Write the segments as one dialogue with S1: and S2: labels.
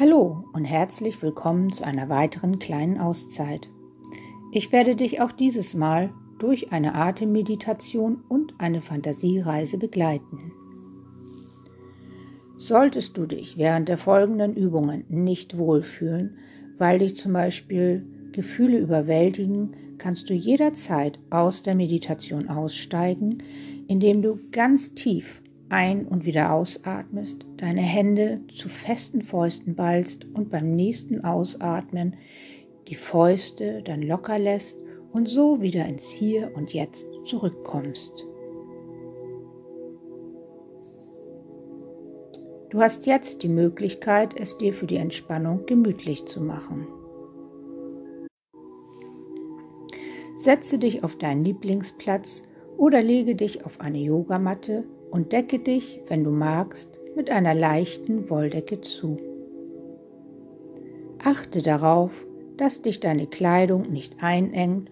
S1: Hallo und herzlich willkommen zu einer weiteren kleinen Auszeit. Ich werde dich auch dieses Mal durch eine Atemmeditation und eine Fantasiereise begleiten. Solltest du dich während der folgenden Übungen nicht wohlfühlen, weil dich zum Beispiel Gefühle überwältigen, kannst du jederzeit aus der Meditation aussteigen, indem du ganz tief ein- und wieder ausatmest, deine Hände zu festen Fäusten ballst und beim nächsten Ausatmen die Fäuste dann locker lässt und so wieder ins Hier und Jetzt zurückkommst. Du hast jetzt die Möglichkeit, es dir für die Entspannung gemütlich zu machen. Setze dich auf deinen Lieblingsplatz oder lege dich auf eine Yogamatte und decke dich, wenn du magst, mit einer leichten Wolldecke zu. Achte darauf, dass dich deine Kleidung nicht einengt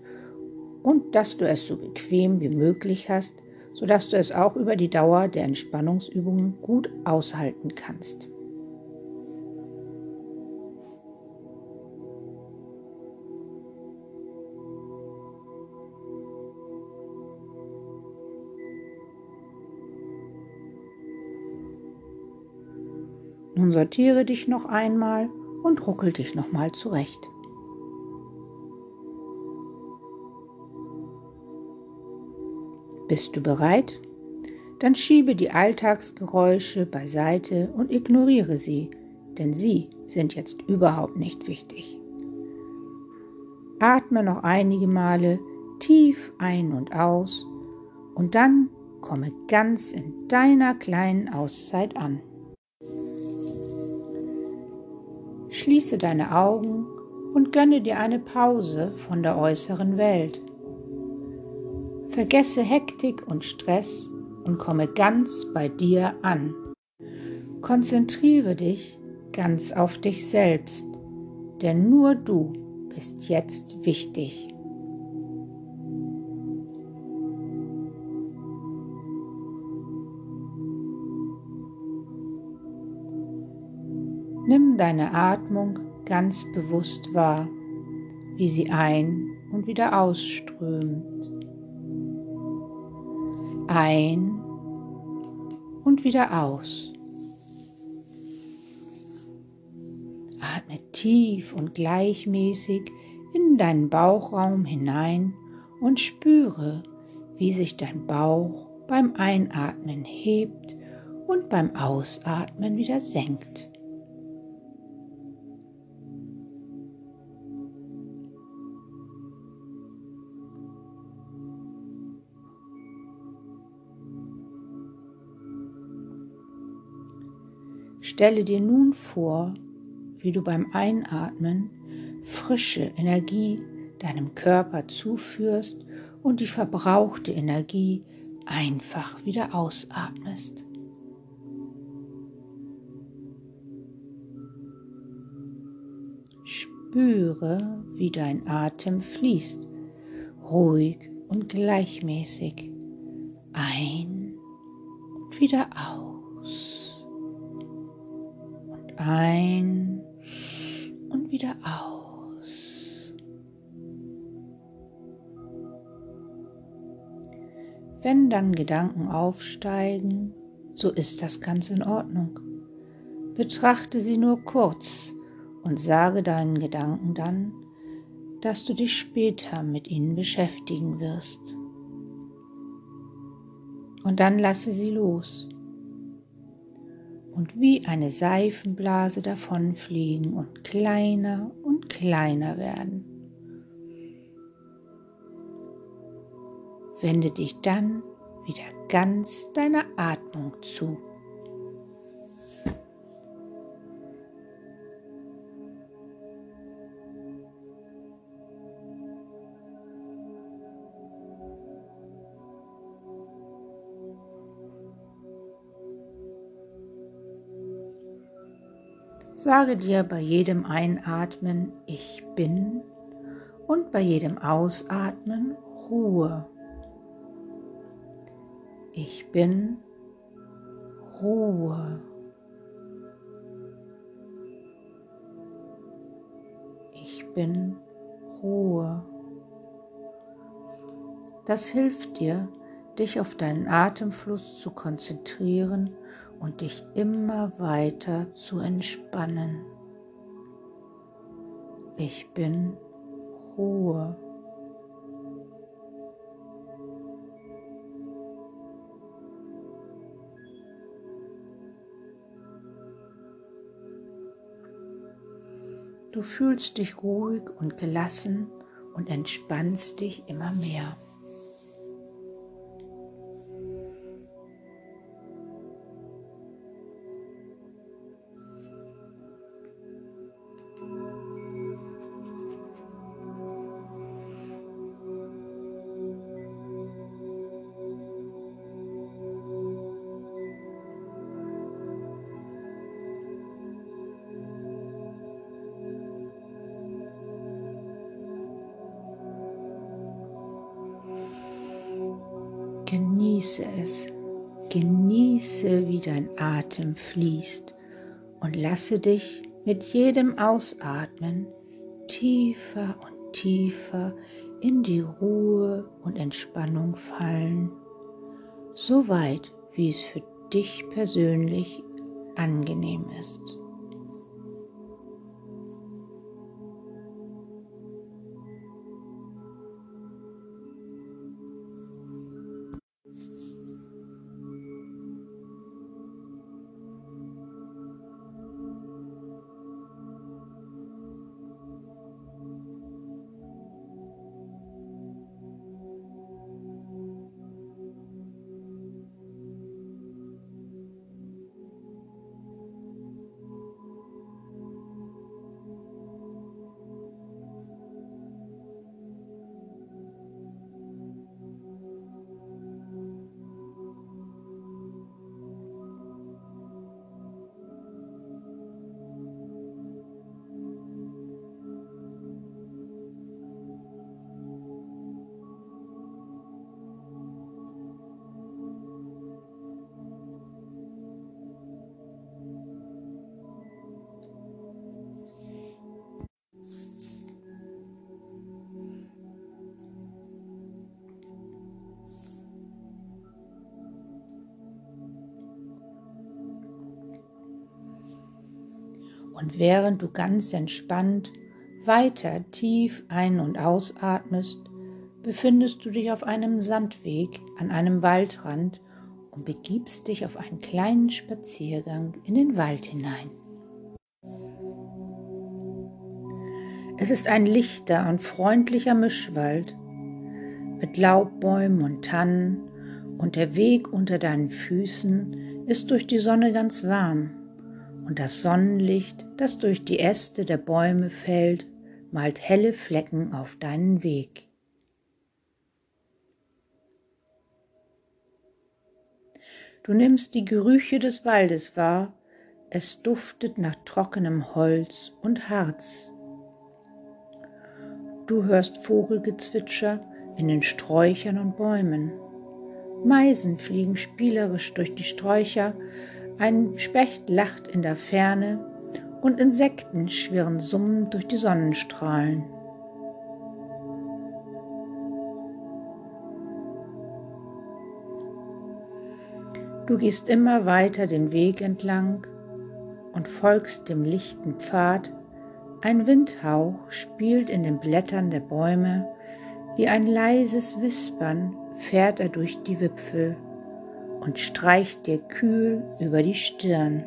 S1: und dass du es so bequem wie möglich hast, sodass du es auch über die Dauer der Entspannungsübungen gut aushalten kannst. Nun sortiere dich noch einmal und ruckel dich nochmal zurecht. Bist du bereit? Dann schiebe die Alltagsgeräusche beiseite und ignoriere sie, denn sie sind jetzt überhaupt nicht wichtig. Atme noch einige Male tief ein und aus und dann komme ganz in deiner kleinen Auszeit an. Schließe deine Augen und gönne dir eine Pause von der äußeren Welt. Vergesse Hektik und Stress und komme ganz bei dir an. Konzentriere dich ganz auf dich selbst, denn nur du bist jetzt wichtig. Deine Atmung ganz bewusst wahr, wie sie ein und wieder ausströmt. Ein und wieder aus. Atme tief und gleichmäßig in deinen Bauchraum hinein und spüre, wie sich dein Bauch beim Einatmen hebt und beim Ausatmen wieder senkt. Stelle dir nun vor, wie du beim Einatmen frische Energie deinem Körper zuführst und die verbrauchte Energie einfach wieder ausatmest. Spüre, wie dein Atem fließt, ruhig und gleichmäßig ein und wieder aus ein und wieder aus. Wenn dann Gedanken aufsteigen, so ist das ganz in Ordnung. Betrachte sie nur kurz und sage deinen Gedanken dann, dass du dich später mit ihnen beschäftigen wirst. Und dann lasse sie los und wie eine Seifenblase davonfliegen und kleiner und kleiner werden. Wende dich dann wieder ganz deiner Atmung zu. Sage dir bei jedem Einatmen Ich bin und bei jedem Ausatmen Ruhe. Ich bin Ruhe. Ich bin Ruhe. Das hilft dir, dich auf deinen Atemfluss zu konzentrieren und dich immer weiter zu entspannen. Ich bin Ruhe. Du fühlst dich ruhig und gelassen und entspannst dich immer mehr. Genieße es. Genieße, wie dein Atem fließt und lasse dich mit jedem Ausatmen tiefer und tiefer in die Ruhe und Entspannung fallen, so weit wie es für dich persönlich angenehm ist. Und während du ganz entspannt weiter tief ein- und ausatmest, befindest du dich auf einem Sandweg an einem Waldrand und begibst dich auf einen kleinen Spaziergang in den Wald hinein. Es ist ein lichter und freundlicher Mischwald mit Laubbäumen und Tannen und der Weg unter deinen Füßen ist durch die Sonne ganz warm und das Sonnenlicht, das durch die Äste der Bäume fällt, malt helle Flecken auf deinen Weg. Du nimmst die Gerüche des Waldes wahr, es duftet nach trockenem Holz und Harz. Du hörst Vogelgezwitscher in den Sträuchern und Bäumen. Meisen fliegen spielerisch durch die Sträucher ein Specht lacht in der Ferne und Insekten schwirren summend durch die Sonnenstrahlen. Du gehst immer weiter den Weg entlang und folgst dem lichten Pfad. Ein Windhauch spielt in den Blättern der Bäume, wie ein leises Wispern fährt er durch die Wipfel und streicht dir kühl über die Stirn.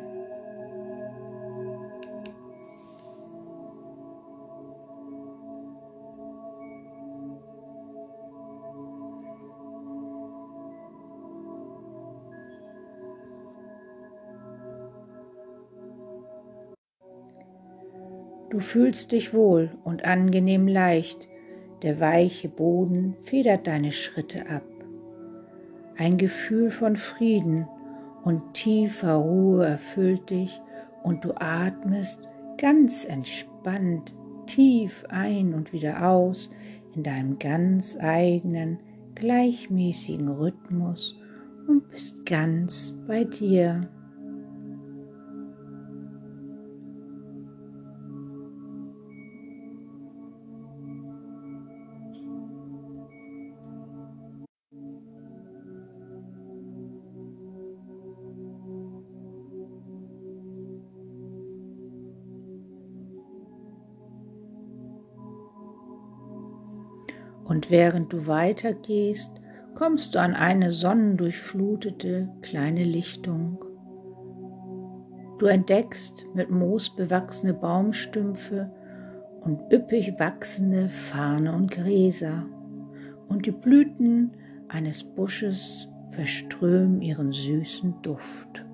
S1: Du fühlst dich wohl und angenehm leicht, der weiche Boden federt deine Schritte ab. Ein Gefühl von Frieden und tiefer Ruhe erfüllt dich und du atmest ganz entspannt tief ein und wieder aus in deinem ganz eigenen, gleichmäßigen Rhythmus und bist ganz bei dir. Und während du weitergehst, kommst du an eine sonnendurchflutete kleine Lichtung. Du entdeckst mit Moos bewachsene Baumstümpfe und üppig wachsende Farne und Gräser, und die Blüten eines Busches verströmen ihren süßen Duft.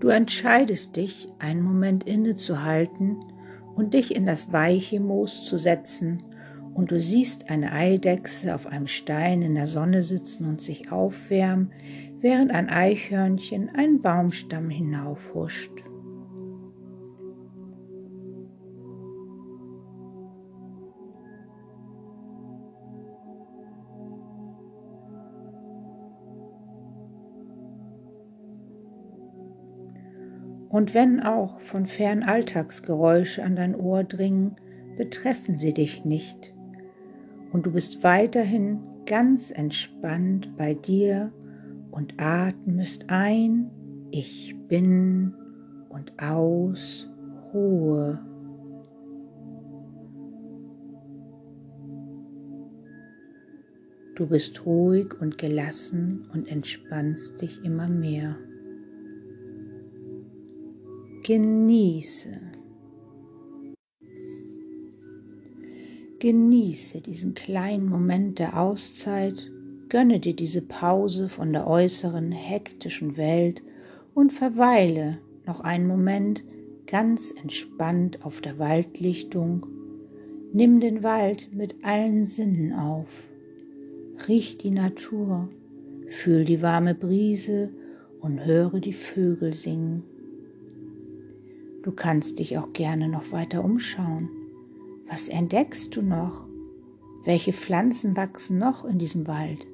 S1: Du entscheidest dich, einen Moment innezuhalten und dich in das weiche Moos zu setzen, und du siehst eine Eidechse auf einem Stein in der Sonne sitzen und sich aufwärmen, während ein Eichhörnchen einen Baumstamm hinaufhuscht. Und wenn auch von fern Alltagsgeräusche an dein Ohr dringen, betreffen sie dich nicht. Und du bist weiterhin ganz entspannt bei dir und atmest ein, ich bin und aus Ruhe. Du bist ruhig und gelassen und entspannst dich immer mehr. Genieße. Genieße diesen kleinen Moment der Auszeit, gönne dir diese Pause von der äußeren hektischen Welt und verweile noch einen Moment ganz entspannt auf der Waldlichtung. Nimm den Wald mit allen Sinnen auf. Riech die Natur, fühl die warme Brise und höre die Vögel singen. Du kannst dich auch gerne noch weiter umschauen. Was entdeckst du noch? Welche Pflanzen wachsen noch in diesem Wald?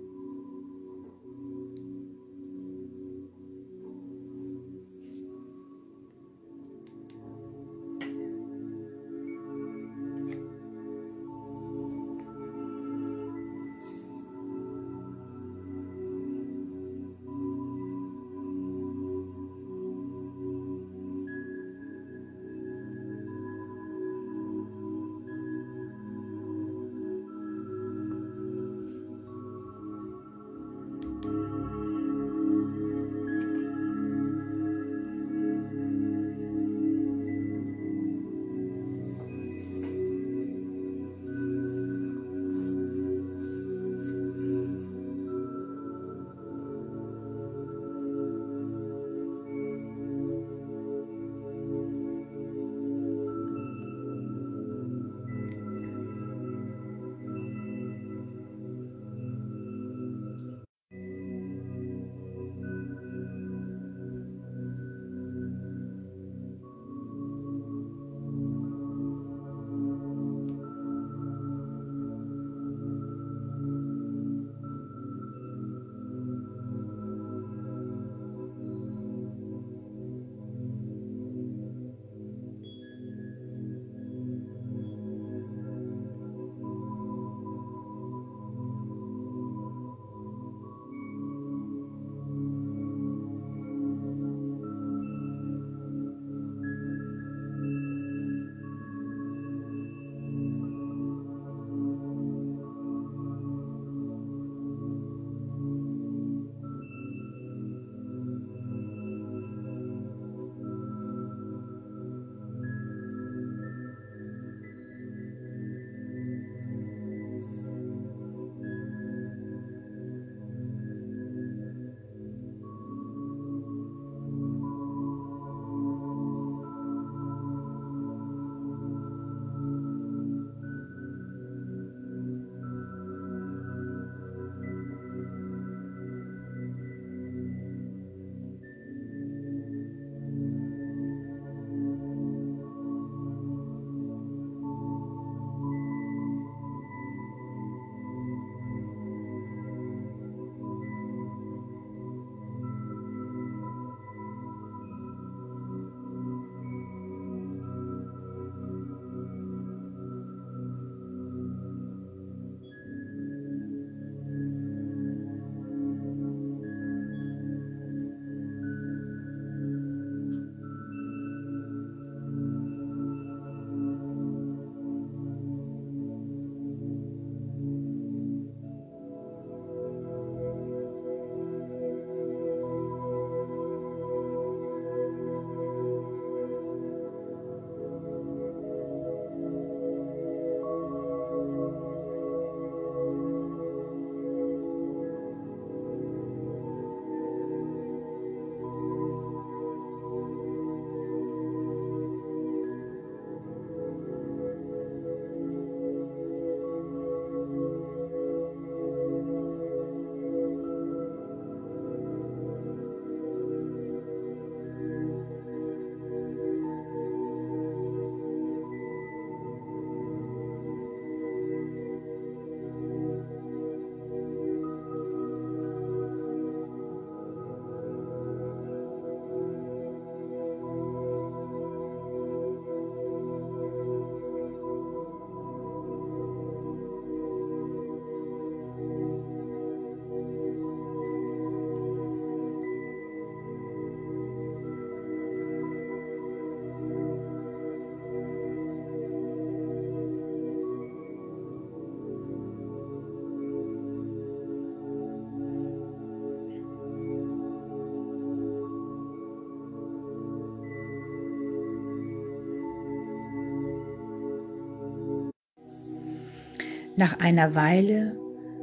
S1: Nach einer Weile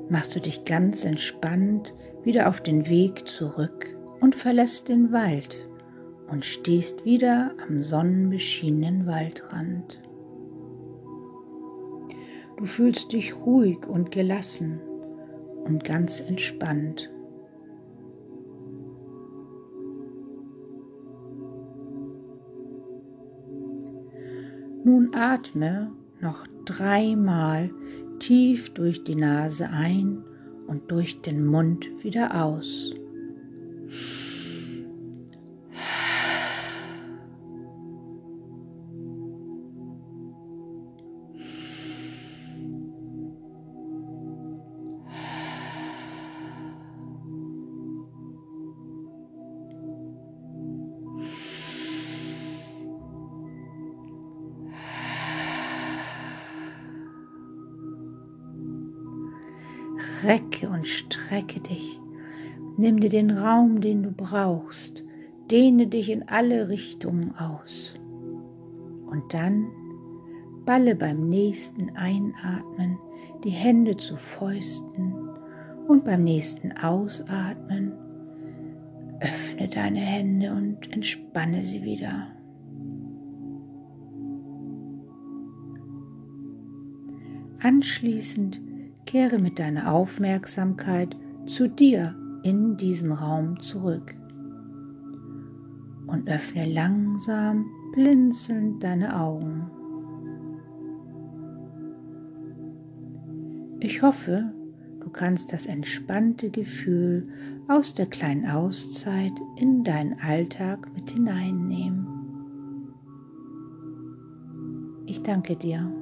S1: machst du dich ganz entspannt wieder auf den Weg zurück und verlässt den Wald und stehst wieder am sonnenbeschienenen Waldrand. Du fühlst dich ruhig und gelassen und ganz entspannt. Nun atme noch dreimal tief durch die Nase ein und durch den Mund wieder aus. Recke und strecke dich. Nimm dir den Raum, den du brauchst. Dehne dich in alle Richtungen aus. Und dann balle beim nächsten Einatmen die Hände zu Fäusten und beim nächsten Ausatmen öffne deine Hände und entspanne sie wieder. Anschließend kehre mit deiner Aufmerksamkeit zu dir in diesen Raum zurück und öffne langsam blinzelnd deine Augen. Ich hoffe, du kannst das entspannte Gefühl aus der kleinen Auszeit in deinen Alltag mit hineinnehmen. Ich danke dir.